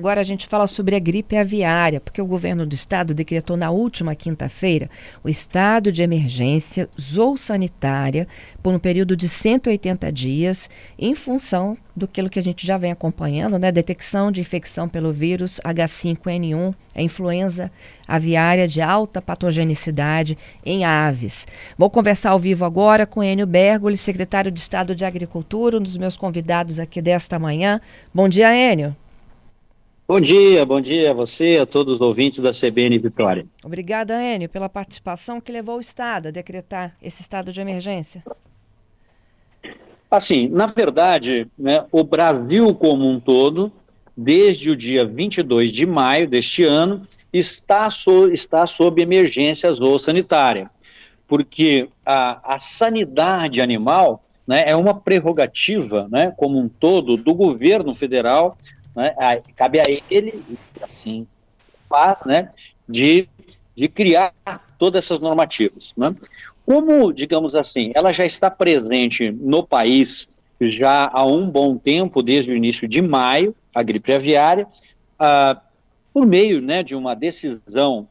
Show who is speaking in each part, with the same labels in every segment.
Speaker 1: Agora a gente fala sobre a gripe aviária, porque o governo do estado decretou na última quinta-feira o estado de emergência zoossanitária por um período de 180 dias, em função do que a gente já vem acompanhando, né? Detecção de infecção pelo vírus H5N1, a influenza aviária de alta patogenicidade em aves. Vou conversar ao vivo agora com Enio Bergoli, secretário de Estado de Agricultura, um dos meus convidados aqui desta manhã. Bom dia, Enio.
Speaker 2: Bom dia, bom dia a você, a todos os ouvintes da CBN Vitória.
Speaker 1: Obrigada, Enio, pela participação que levou o Estado a decretar esse estado de emergência.
Speaker 2: Assim, na verdade, né, o Brasil como um todo, desde o dia 22 de maio deste ano, está, so, está sob emergência zoossanitária, porque a, a sanidade animal né, é uma prerrogativa, né, como um todo, do governo federal, né, cabe a ele, assim, faz, né, de, de criar todas essas normativas. Né? Como, digamos assim, ela já está presente no país já há um bom tempo, desde o início de maio, a gripe aviária, ah, por meio né, de uma decisão,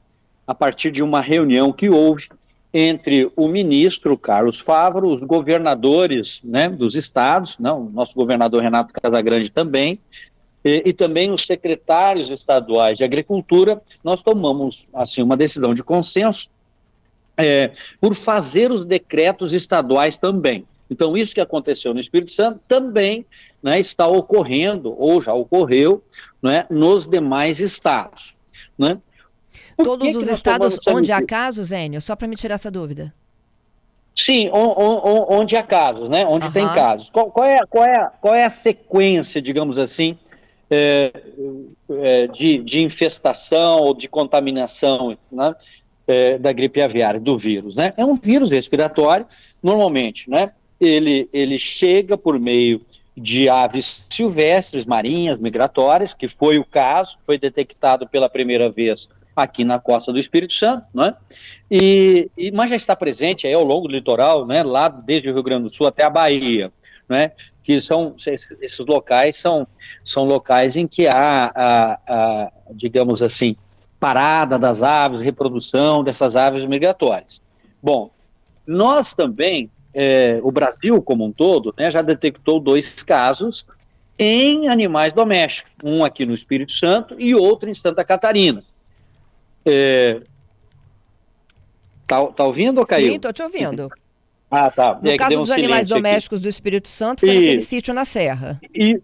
Speaker 2: a partir de uma reunião que houve entre o ministro Carlos Favaro, os governadores né, dos estados, não, nosso governador Renato Casagrande também, e, e, também os secretários estaduais de agricultura, nós tomamos assim uma decisão de consenso é, por fazer os decretos estaduais também. Então, isso que aconteceu no Espírito Santo também né, está ocorrendo, ou já ocorreu, né, nos demais estados. Né?
Speaker 1: Todos que os que estados onde há casos, Zênio, só para me tirar essa dúvida.
Speaker 2: Sim, on, on, onde há casos, né? Onde uhum. tem casos. Qual, qual, é, qual, é, qual é a sequência, digamos assim, é, é, de, de infestação ou de contaminação né? é, da gripe aviária, do vírus, né? É um vírus respiratório, normalmente, né? Ele, ele chega por meio de aves silvestres, marinhas, migratórias, que foi o caso, foi detectado pela primeira vez aqui na costa do Espírito Santo, né? E, e mas já está presente aí ao longo do litoral, né? Lá desde o Rio Grande do Sul até a Bahia, né? Que são esses locais são são locais em que há, a, a digamos assim, parada das aves, reprodução dessas aves migratórias. Bom, nós também, é, o Brasil como um todo, né, já detectou dois casos em animais domésticos, um aqui no Espírito Santo e outro em Santa Catarina. É, tá, tá ouvindo ou caiu?
Speaker 1: Sim, estou te ouvindo.
Speaker 2: Ah, tá.
Speaker 1: No é caso dos um animais domésticos aqui. do Espírito Santo, foi e, naquele sítio na Serra.
Speaker 2: E,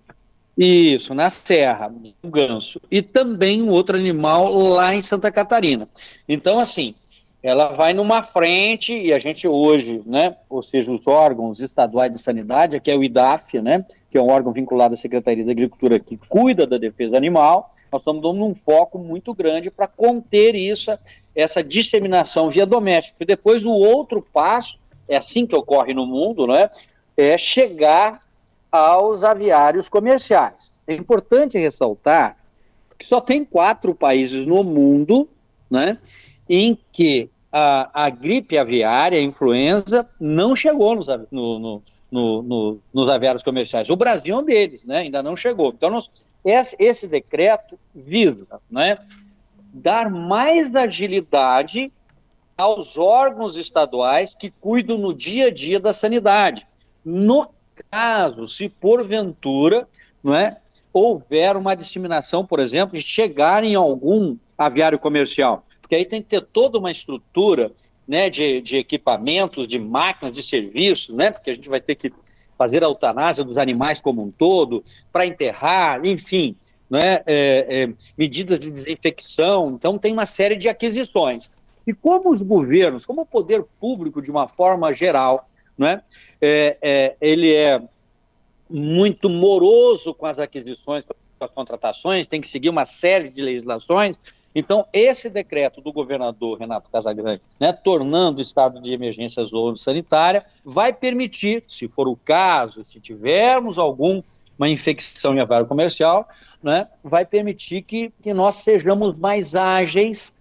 Speaker 2: isso, na Serra, o ganso. E também um outro animal lá em Santa Catarina. Então, assim, ela vai numa frente e a gente hoje, né, ou seja, os órgãos estaduais de sanidade, que é o IDAF, né, que é um órgão vinculado à Secretaria da Agricultura que cuida da defesa animal, nós estamos dando um foco muito grande para conter isso, essa disseminação via doméstica. E depois o outro passo, é assim que ocorre no mundo, né, é chegar aos aviários comerciais. É importante ressaltar que só tem quatro países no mundo né, em que a, a gripe aviária, a influenza, não chegou nos, no, no, no, nos aviários comerciais. O Brasil é um deles, né, ainda não chegou. Então, nós, esse, esse decreto visa né, dar mais agilidade aos órgãos estaduais que cuidam no dia a dia da sanidade. No caso, se porventura, não é, houver uma disseminação, por exemplo, de chegar em algum aviário comercial, porque aí tem que ter toda uma estrutura, né, de, de equipamentos, de máquinas, de serviços, né, porque a gente vai ter que fazer a eutanásia dos animais como um todo, para enterrar, enfim, né, é, é, medidas de desinfecção. Então, tem uma série de aquisições. E como os governos, como o poder público, de uma forma geral, né? É, é, ele é muito moroso com as aquisições, com as contratações, tem que seguir uma série de legislações. Então, esse decreto do governador Renato Casagrande, né, tornando o estado de emergência zona sanitária, vai permitir, se for o caso, se tivermos algum uma infecção em aviário comercial, né, vai permitir que, que nós sejamos mais ágeis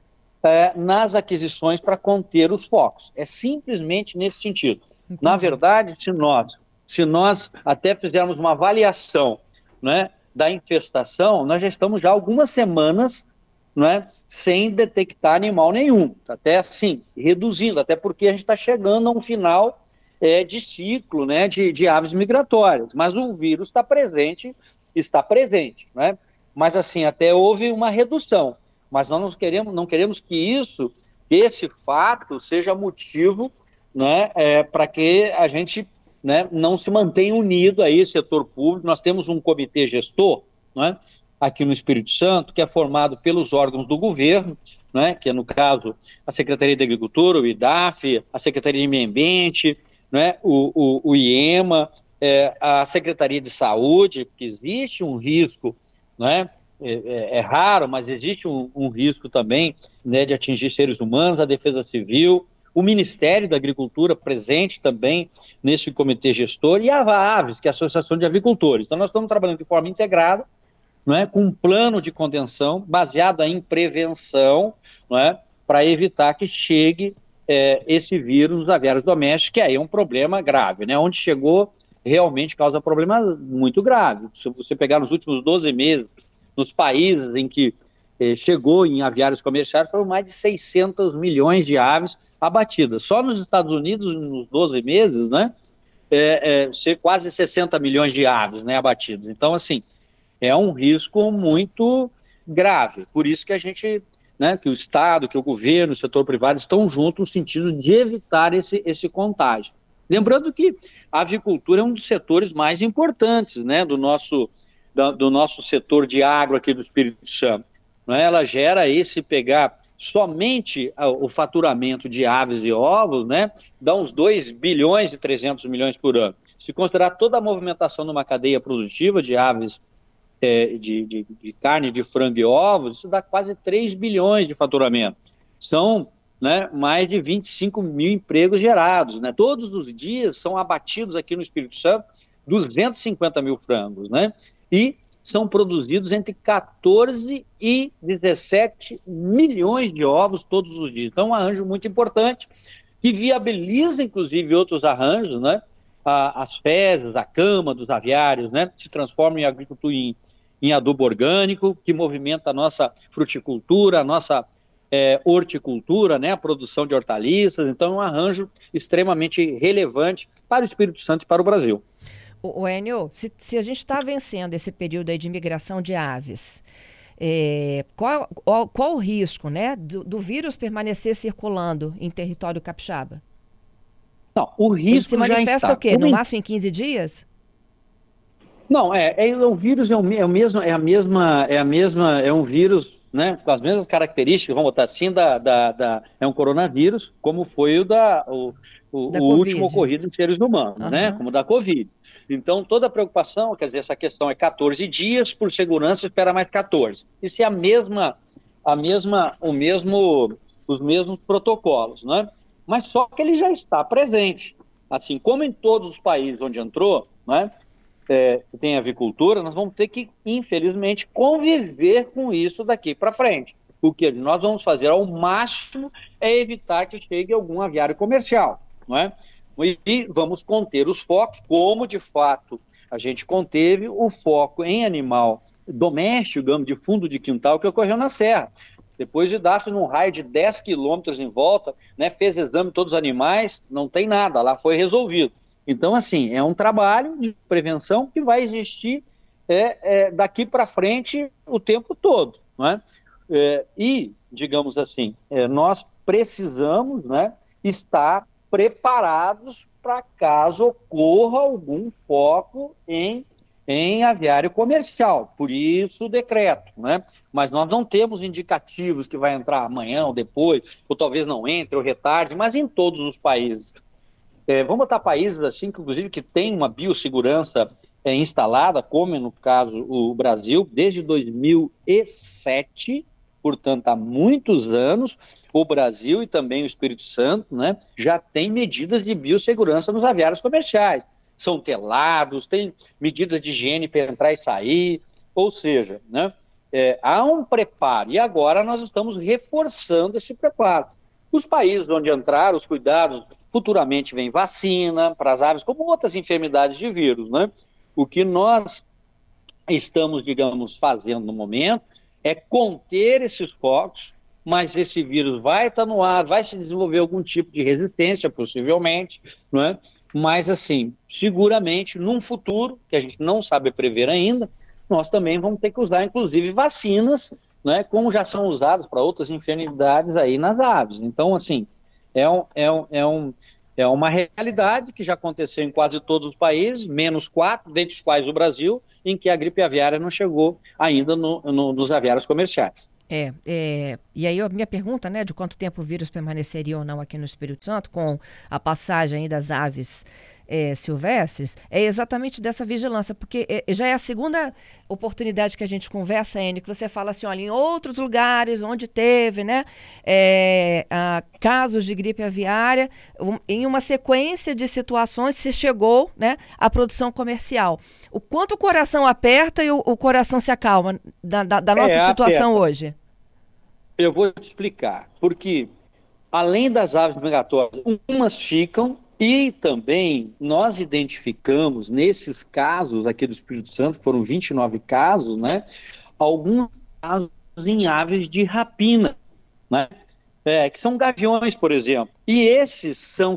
Speaker 2: é, nas aquisições para conter os focos. É simplesmente nesse sentido. Entendi. Na verdade, se nós, se nós até fizermos uma avaliação né, da infestação, nós já estamos já algumas semanas né, sem detectar animal nenhum, até assim, reduzindo, até porque a gente está chegando a um final é, de ciclo né, de, de aves migratórias, mas o vírus está presente, está presente, né? mas assim, até houve uma redução, mas nós não queremos, não queremos que isso, esse fato, seja motivo né, é, para que a gente né, não se mantenha unido aí, setor público, nós temos um comitê gestor, né, aqui no Espírito Santo, que é formado pelos órgãos do governo, né, que é, no caso, a Secretaria de Agricultura, o IDAF, a Secretaria de Meio Ambiente, né, o, o, o IEMA, é, a Secretaria de Saúde, que existe um risco, né, é, é, é raro, mas existe um, um risco também né, de atingir seres humanos, a Defesa Civil, o Ministério da Agricultura presente também nesse comitê gestor e a AVES, que é a Associação de Avicultores. Então, nós estamos trabalhando de forma integrada, não é, com um plano de contenção baseado em prevenção, não é, para evitar que chegue é, esse vírus nos aviários domésticos, que aí é um problema grave, né? Onde chegou realmente causa problemas muito graves. Se você pegar nos últimos 12 meses, nos países em que eh, chegou em aviários comerciais, foram mais de 600 milhões de aves abatidas. Só nos Estados Unidos, nos 12 meses, né? É, é, quase 60 milhões de aves né, abatidas. Então, assim, é um risco muito grave. Por isso que a gente né, que o Estado, que o governo, o setor privado estão juntos no sentido de evitar esse, esse contágio. Lembrando que a avicultura é um dos setores mais importantes né, do, nosso, do, do nosso setor de água aqui do Espírito Santo. Né? Ela gera esse pegar somente o faturamento de aves e ovos, né, dá uns 2 bilhões e 300 milhões por ano. Se considerar toda a movimentação numa cadeia produtiva de aves é, de, de, de, carne de frango e ovos, isso dá quase 3 bilhões de faturamento. São né, mais de 25 mil empregos gerados. Né? Todos os dias são abatidos aqui no Espírito Santo 250 mil frangos. Né? E são produzidos entre 14 e 17 milhões de ovos todos os dias. Então, um arranjo muito importante que viabiliza, inclusive, outros arranjos, né? as fezes, a cama dos aviários, né? Se transformam em agricultura em, em adubo orgânico, que movimenta a nossa fruticultura, a nossa é, horticultura, né, a produção de hortaliças. Então, é um arranjo extremamente relevante para o Espírito Santo e para o Brasil.
Speaker 1: O, Enio, se, se, a gente está vencendo esse período aí de migração de aves, é, qual, qual, qual, o risco né, do, do, vírus permanecer circulando em território capixaba?
Speaker 2: Não, o risco Ele
Speaker 1: se manifesta o quê? No máximo em 15 dias?
Speaker 2: Não, é, é, o vírus é o, é o mesmo, é a mesma, é a mesma, é um vírus, né, com as mesmas características, vamos botar assim, da, da, da é um coronavírus, como foi o da, o, o, da o último ocorrido em seres humanos, uhum. né, como da Covid. Então, toda a preocupação, quer dizer, essa questão é 14 dias, por segurança, espera mais 14. Isso é a mesma, a mesma, o mesmo, os mesmos protocolos, né, mas só que ele já está presente. Assim, como em todos os países onde entrou, né, é, que tem avicultura, nós vamos ter que, infelizmente, conviver com isso daqui para frente. O que nós vamos fazer ao máximo é evitar que chegue algum aviário comercial, não é? E vamos conter os focos, como de fato a gente conteve o foco em animal doméstico, de fundo de quintal, que ocorreu na Serra. Depois de dar num raio de 10 quilômetros em volta, né, fez exame de todos os animais, não tem nada, lá foi resolvido. Então, assim, é um trabalho de prevenção que vai existir é, é daqui para frente o tempo todo. Não é? é e, digamos assim, é, nós precisamos né, estar preparados para caso ocorra algum foco em, em aviário comercial. Por isso o decreto. Né? Mas nós não temos indicativos que vai entrar amanhã ou depois, ou talvez não entre ou retarde, mas em todos os países é, vamos botar países assim, que, inclusive, que tem uma biossegurança é, instalada, como no caso o Brasil, desde 2007, portanto, há muitos anos, o Brasil e também o Espírito Santo né, já tem medidas de biossegurança nos aviários comerciais. são telados, tem medidas de higiene para entrar e sair, ou seja, né, é, há um preparo, e agora nós estamos reforçando esse preparo. Os países onde entrar, os cuidados, futuramente vem vacina para as aves, como outras enfermidades de vírus, né? O que nós estamos, digamos, fazendo no momento é conter esses focos, mas esse vírus vai estar no ar, vai se desenvolver algum tipo de resistência, possivelmente, não é? Mas, assim, seguramente, num futuro, que a gente não sabe prever ainda, nós também vamos ter que usar, inclusive, vacinas, né, como já são usadas para outras enfermidades aí nas aves. Então, assim, é, um, é, um, é, um, é uma realidade que já aconteceu em quase todos os países, menos quatro, dentre os quais o Brasil, em que a gripe aviária não chegou ainda no, no, nos aviários comerciais.
Speaker 1: É, é, e aí a minha pergunta, né, de quanto tempo o vírus permaneceria ou não aqui no Espírito Santo, com a passagem das aves é, silvestres, é exatamente dessa vigilância, porque é, já é a segunda oportunidade que a gente conversa, Enio, que você fala assim, olha, em outros lugares onde teve, né, é, a, casos de gripe aviária, um, em uma sequência de situações se chegou, né, à produção comercial. O quanto o coração aperta e o, o coração se acalma da, da, da nossa é, situação aperta. hoje?
Speaker 2: Eu vou te explicar. Porque, além das aves migratórias, umas ficam e também nós identificamos nesses casos aqui do Espírito Santo, foram 29 casos, né? Alguns casos em aves de rapina, né? É, que são gaviões, por exemplo. E esses são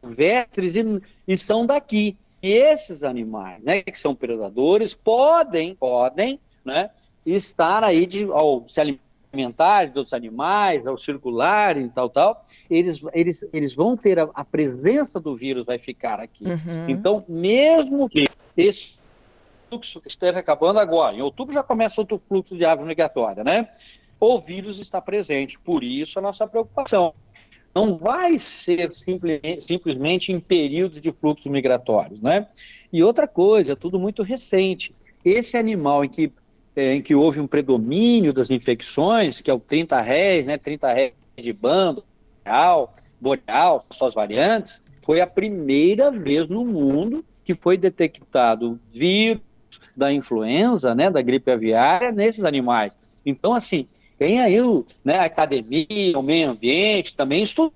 Speaker 2: silvestres e, e são daqui. E esses animais, né, que são predadores, podem, podem, né, estar aí de, ao se alimentar alimentares outros animais, ao circular e tal, tal, eles, eles, eles vão ter a, a presença do vírus, vai ficar aqui. Uhum. Então, mesmo que esse fluxo que esteja acabando agora, em outubro já começa outro fluxo de ave migratória, né? O vírus está presente, por isso a nossa preocupação. Não vai ser simplesmente, simplesmente em períodos de fluxos migratórios, né? E outra coisa, tudo muito recente. Esse animal em que é, em que houve um predomínio das infecções, que é o 30 réis, né, 30 réis de bando, boreal, boreal, suas variantes, foi a primeira vez no mundo que foi detectado vírus da influenza, né, da gripe aviária nesses animais. Então, assim, tem aí o, né, a academia, o meio ambiente, também estudando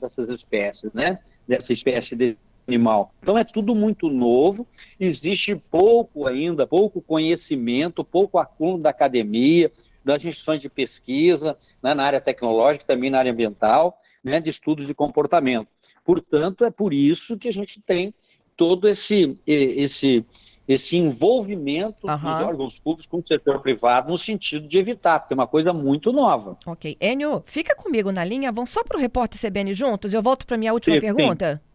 Speaker 2: dessas espécies, né, dessa espécie de animal. Então é tudo muito novo, existe pouco ainda, pouco conhecimento, pouco acúmulo da academia, das instituições de pesquisa, né, na área tecnológica, também na área ambiental, né, de estudos de comportamento. Portanto, é por isso que a gente tem todo esse, esse, esse envolvimento uhum. dos órgãos públicos com o setor privado no sentido de evitar, porque é uma coisa muito nova.
Speaker 1: Ok. Enio, fica comigo na linha, vamos só para o repórter CBN juntos, eu volto para minha última sim, pergunta. Sim.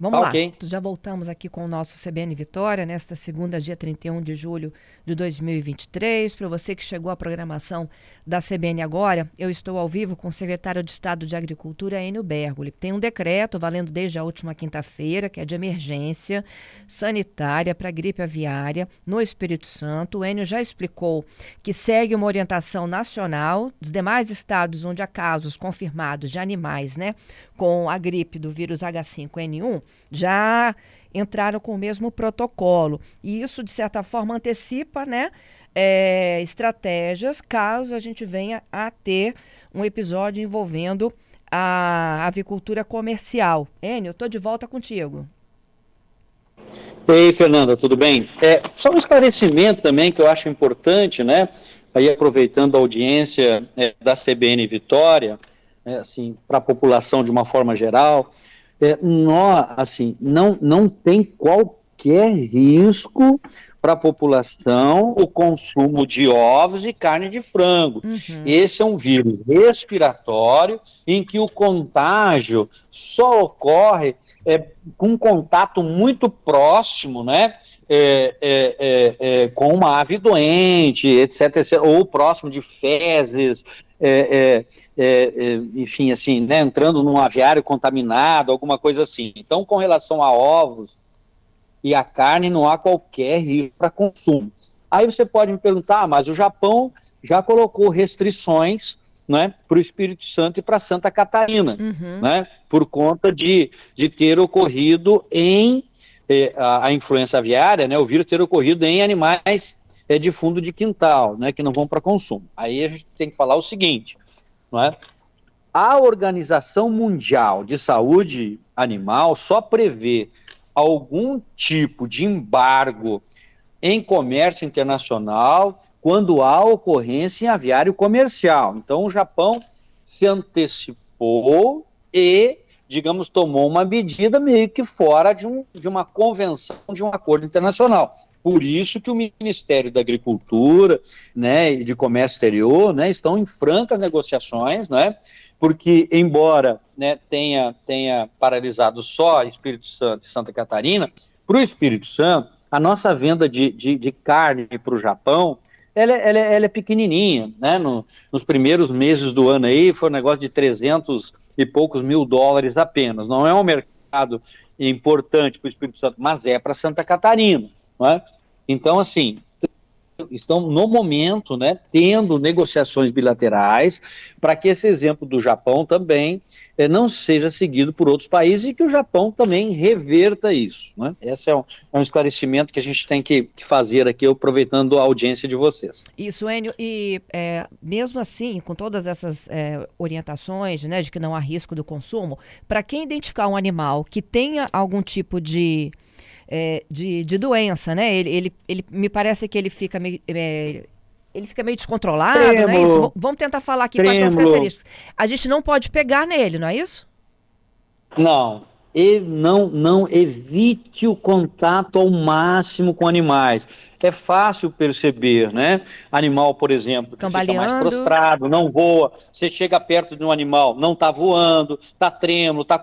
Speaker 1: Vamos tá, lá, já voltamos aqui com o nosso CBN Vitória, nesta segunda, dia 31 de julho de 2023. Para você que chegou à programação da CBN agora, eu estou ao vivo com o secretário de Estado de Agricultura, Enio Bergoli. Tem um decreto valendo desde a última quinta-feira, que é de emergência sanitária para gripe aviária no Espírito Santo. O Enio já explicou que segue uma orientação nacional dos demais estados onde há casos confirmados de animais, né, com a gripe do vírus H5N1 já entraram com o mesmo protocolo. E isso, de certa forma, antecipa né, é, estratégias caso a gente venha a ter um episódio envolvendo a avicultura comercial. Enio, estou de volta contigo.
Speaker 2: Ei, Fernanda, tudo bem? É, só um esclarecimento também que eu acho importante, né? Aí aproveitando a audiência é, da CBN Vitória, é, assim, para a população de uma forma geral, é, nó, assim, não, não tem qualquer risco para a população o consumo de ovos e carne de frango. Uhum. Esse é um vírus respiratório em que o contágio só ocorre é, com contato muito próximo, né? É, é, é, é com uma ave doente, etc, etc, ou próximo de fezes, é, é, enfim, assim, né, entrando num aviário contaminado, alguma coisa assim. Então, com relação a ovos e a carne, não há qualquer risco para consumo. Aí você pode me perguntar, ah, mas o Japão já colocou restrições né, para o Espírito Santo e para Santa Catarina, uhum. né, por conta de, de ter ocorrido em eh, a, a, influenza aviária, né, o vírus ter ocorrido em animais eh, de fundo de quintal, né, que não vão para consumo. Aí a gente tem que falar o seguinte, né, a Organização Mundial de Saúde Animal só prevê algum tipo de embargo em comércio internacional quando há ocorrência em aviário comercial. Então, o Japão se antecipou e, digamos, tomou uma medida meio que fora de, um, de uma convenção, de um acordo internacional. Por isso que o Ministério da Agricultura né, e de Comércio Exterior né, estão em francas negociações, né, porque, embora né, tenha, tenha paralisado só Espírito Santo e Santa Catarina, para o Espírito Santo, a nossa venda de, de, de carne para o Japão ela, ela, ela, é pequenininha, né? No, nos primeiros meses do ano aí foi um negócio de 300 e poucos mil dólares apenas. Não é um mercado importante para o Espírito Santo, mas é para Santa Catarina, não é? Então, assim, estão no momento, né, tendo negociações bilaterais para que esse exemplo do Japão também eh, não seja seguido por outros países e que o Japão também reverta isso. Né? Esse é um, é um esclarecimento que a gente tem que, que, fazer aqui, aproveitando a audiência de vocês.
Speaker 1: Isso, Enio, e é, mesmo assim, com todas essas é, orientações, né, de que não há risco do consumo, para quem identificar um animal que tenha algum tipo de é, de, de doença, né? Ele, ele, ele me parece que ele fica meio. É, ele fica meio descontrolado, Trêmulo. não é isso? Vamos tentar falar aqui Trêmulo. quais são as características. A gente não pode pegar nele, não é isso?
Speaker 2: Não. E não, não evite o contato ao máximo com animais. É fácil perceber, né? Animal, por exemplo, que fica mais prostrado, não voa. Você chega perto de um animal, não está voando, está trêmulo, está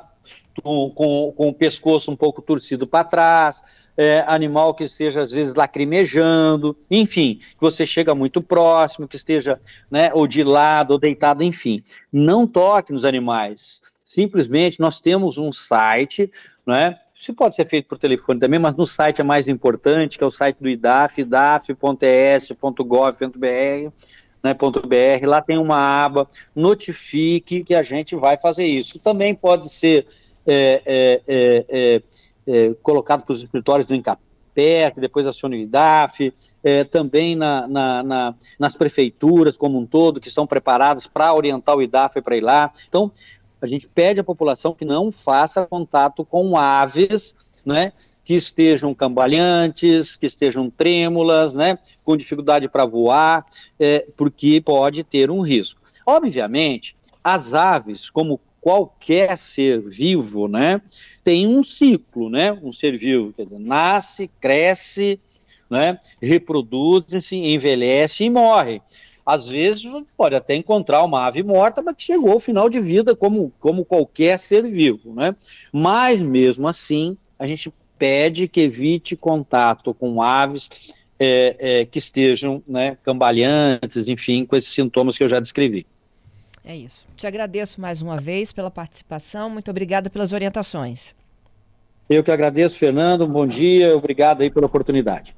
Speaker 2: com, com, com o pescoço um pouco torcido para trás, é, animal que esteja às vezes lacrimejando, enfim, que você chega muito próximo, que esteja, né, ou de lado, ou deitado, enfim. Não toque nos animais. Simplesmente nós temos um site, né? Isso pode ser feito por telefone também, mas no site é mais importante, que é o site do IDAF, idaf.es.gov.br, né, .br, lá tem uma aba, notifique que a gente vai fazer isso. Também pode ser é, é, é, é, colocado para os escritórios do Incapé, que depois aciona o IDAF, também na, na, na, nas prefeituras como um todo, que estão preparadas para orientar o IDAF para ir lá. Então, a gente pede à população que não faça contato com aves, né, que estejam cambaleantes, que estejam trêmulas, né, com dificuldade para voar, é, porque pode ter um risco. Obviamente, as aves, como qualquer ser vivo, né, tem um ciclo, né, um ser vivo, quer dizer, nasce, cresce, né, reproduz-se, envelhece e morre. Às vezes pode até encontrar uma ave morta, mas que chegou ao final de vida como, como qualquer ser vivo, né? Mas mesmo assim, a gente pede que evite contato com aves é, é, que estejam né, cambaleantes, enfim, com esses sintomas que eu já descrevi.
Speaker 1: É isso. Te agradeço mais uma vez pela participação. Muito obrigada pelas orientações.
Speaker 2: Eu que agradeço, Fernando. Um bom dia. Obrigado aí pela oportunidade.